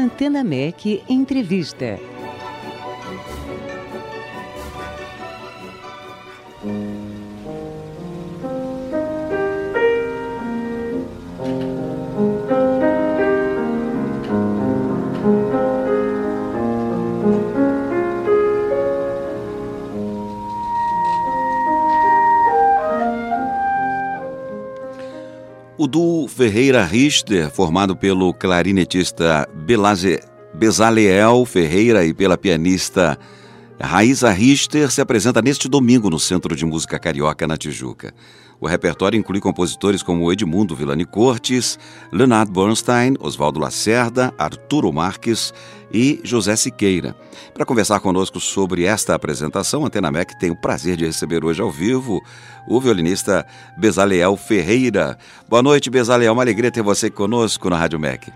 Antena MEC Entrevista. O duo Ferreira Richter, formado pelo clarinetista Belaze, Bezaleel Ferreira e pela pianista Raíza Richter, se apresenta neste domingo no Centro de Música Carioca, na Tijuca. O repertório inclui compositores como Edmundo Villani Cortes, Leonard Bernstein, Oswaldo Lacerda, Arturo Marques e José Siqueira. Para conversar conosco sobre esta apresentação, a Antena MEC tem o prazer de receber hoje ao vivo o violinista Bezaleel Ferreira. Boa noite, Bezaleel. Uma alegria ter você conosco na Rádio MEC.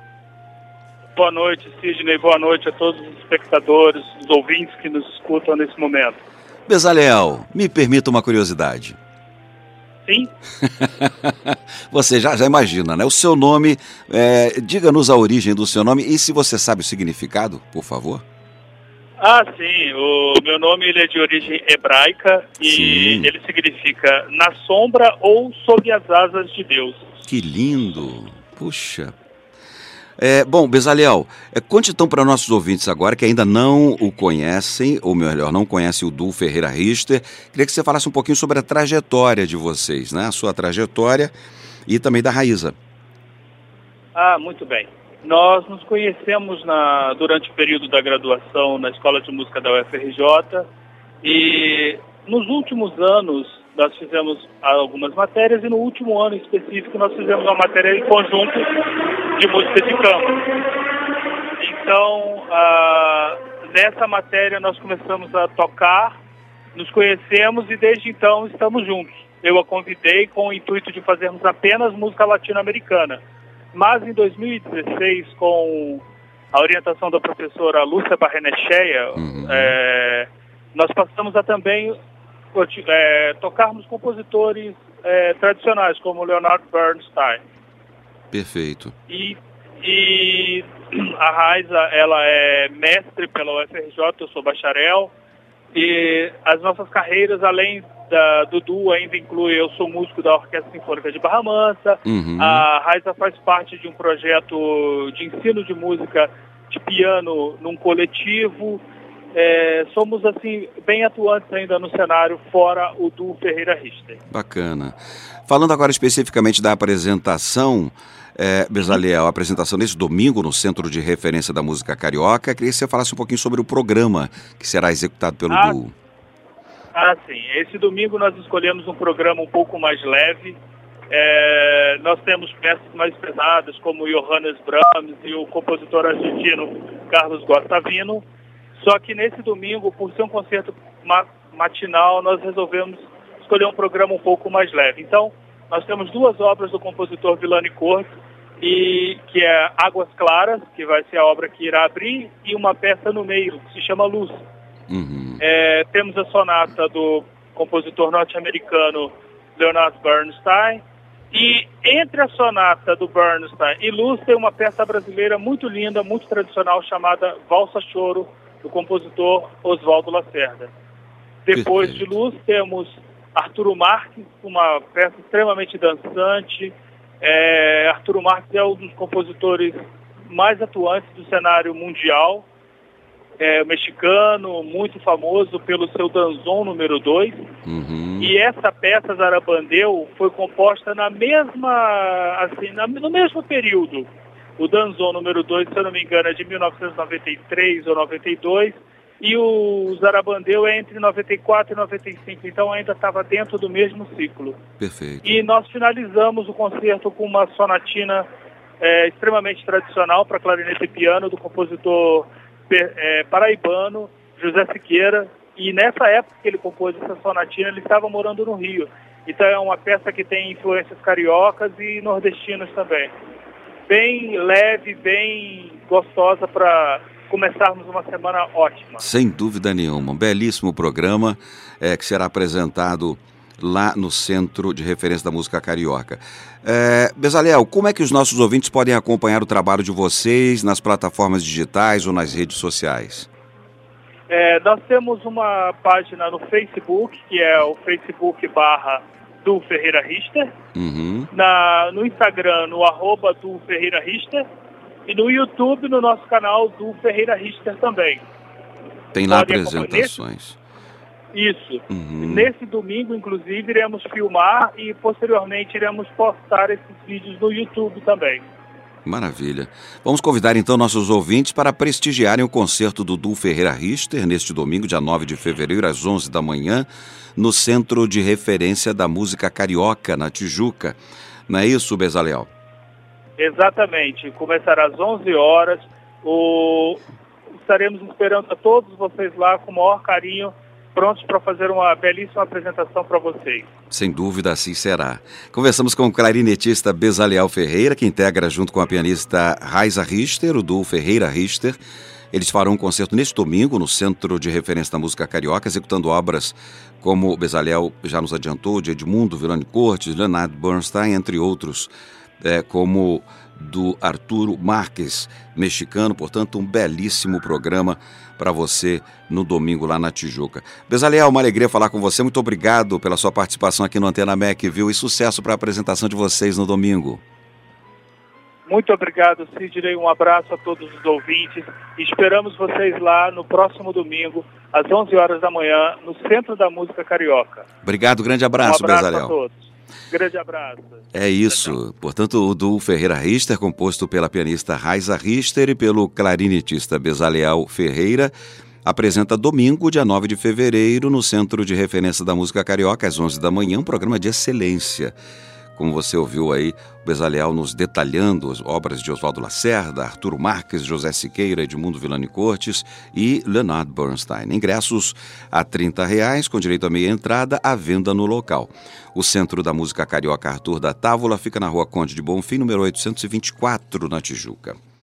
Boa noite, Sidney. Boa noite a todos os espectadores, os ouvintes que nos escutam nesse momento. Bezaleel, me permita uma curiosidade. Sim. você já, já imagina, né? O seu nome, é, diga-nos a origem do seu nome e se você sabe o significado, por favor. Ah, sim. O meu nome ele é de origem hebraica e Sim. ele significa na sombra ou sob as asas de Deus. Que lindo! Puxa. É, bom, Bezaliel, é, conte então para nossos ouvintes agora que ainda não o conhecem, ou melhor, não conhecem o Du Ferreira Richter. Queria que você falasse um pouquinho sobre a trajetória de vocês, né? A sua trajetória e também da Raíza. Ah, muito bem. Nós nos conhecemos na, durante o período da graduação na Escola de Música da UFRJ e nos últimos anos nós fizemos algumas matérias e no último ano em específico nós fizemos uma matéria em conjunto de música de campo. Então, ah, nessa matéria nós começamos a tocar, nos conhecemos e desde então estamos juntos. Eu a convidei com o intuito de fazermos apenas música latino-americana. Mas em 2016, com a orientação da professora Lúcia Barrenecheia, Uhum. é, nós passamos a também é, tocarmos compositores é, tradicionais, como Leonard Bernstein. Perfeito. E, e a Raiza, ela é mestre pela UFRJ, eu sou bacharel. E as nossas carreiras, além da, do duo, ainda inclui, eu sou músico da Orquestra Sinfônica de Barra Mansa. Uhum. A Raiza faz parte de um projeto de ensino de música de piano num coletivo. É, somos, assim, bem atuantes ainda no cenário, fora o duo Ferreira Richter. Bacana. Falando agora especificamente da apresentação, é, Bezaliel, a apresentação nesse domingo no Centro de Referência da Música Carioca, queria que você falasse um pouquinho sobre o programa que será executado pelo Ah, duo. Ah, sim. Esse domingo nós escolhemos um programa um pouco mais leve. É, nós temos peças mais pesadas, como Johannes Brahms e o compositor argentino Carlos Guastavino. Só que nesse domingo, por ser um concerto ma- matinal, nós resolvemos escolher um programa um pouco mais leve. Então, nós temos duas obras do compositor Villani Cortes, e que é Águas Claras, que vai ser a obra que irá abrir, e uma peça no meio, que se chama Luz. Uhum. É, temos a sonata do compositor norte-americano Leonard Bernstein. E entre a sonata do Bernstein e Luz tem uma peça brasileira muito linda, muito tradicional, chamada Valsa Choro, do compositor Oswaldo Lacerda. Depois de Luz temos Arturo Marques, uma peça extremamente dançante. É, Arturo Marques é um dos compositores mais atuantes do cenário mundial é, mexicano, muito famoso pelo seu danzon número 2. Uhum. E essa peça Zarabandeu foi composta na mesma, assim, na- no mesmo período. O danzon número 2, se eu não me engano, é de 1993 ou 92. E o Zarabandeu é entre 94 e 95, então ainda estava dentro do mesmo ciclo. Perfeito. E nós finalizamos o concerto com uma sonatina é, extremamente tradicional para clarinete e piano do compositor é, paraibano José Siqueira. E nessa época que ele compôs essa sonatina, ele estava morando no Rio. Então é uma peça que tem influências cariocas e nordestinas também. Bem leve, bem gostosa para começarmos uma semana ótima. Sem dúvida nenhuma. Um belíssimo programa é, que será apresentado lá no Centro de Referência da Música Carioca. É, Bezalel, como é que os nossos ouvintes podem acompanhar o trabalho de vocês nas plataformas digitais ou nas redes sociais? É, nós temos uma página no Facebook, que é o Facebook barra do Ferreira Richter, uhum. na, no Instagram, no arroba do Ferreira Richter, e no YouTube, no nosso canal do Ferreira Richter também. Tem lá Pode apresentações. Isso. Uhum. Nesse domingo, inclusive, iremos filmar e posteriormente iremos postar esses vídeos no YouTube também. Maravilha. Vamos convidar então nossos ouvintes para prestigiarem o concerto do Du Ferreira Richter neste domingo, dia 9 de fevereiro, às 11 da manhã, no Centro de Referência da Música Carioca, na Tijuca. Não é isso, Bezalel? Exatamente. Começará às 11 horas. O... Estaremos esperando a todos vocês lá com o maior carinho prontos para fazer uma belíssima apresentação para vocês. Sem dúvida, assim será. Conversamos com o clarinetista Bezaliel Ferreira, que integra junto com a pianista Raiza Richter, o duo Ferreira Richter. Eles farão um concerto neste domingo no Centro de Referência da Música Carioca, executando obras como o Bezaliel já nos adiantou, de Edmundo Vilani Cortes, Leonard Bernstein, entre outros, é, como do Arturo Marques, mexicano. Portanto, um belíssimo programa para você no domingo lá na Tijuca. Bezaliel, uma alegria falar com você. Muito obrigado pela sua participação aqui no Antena MEC, viu? E sucesso para a apresentação de vocês no domingo. Muito obrigado, Sidney. Um abraço a todos os ouvintes. Esperamos vocês lá no próximo domingo, às 11 horas da manhã, no Centro da Música Carioca. Obrigado, grande abraço, um abraço Bezaliel. a todos. Grande abraço. É isso. Portanto, o duo Ferreira Richter, composto pela pianista Raiza Richter e pelo clarinetista Bezaliel Ferreira, apresenta domingo, dia 9 de fevereiro, no Centro de Referência da Música Carioca, às 11 da manhã, um programa de excelência como você ouviu aí, o Bezaliel nos detalhando as obras de Oswaldo Lacerda, Arturo Marques, José Siqueira, Edmundo Vilani Cortes e Leonard Bernstein. Ingressos a 30 reais, com direito a meia entrada, à venda no local. O Centro da Música Carioca Arthur da Távola fica na rua Conde de Bonfim, número 824, na Tijuca.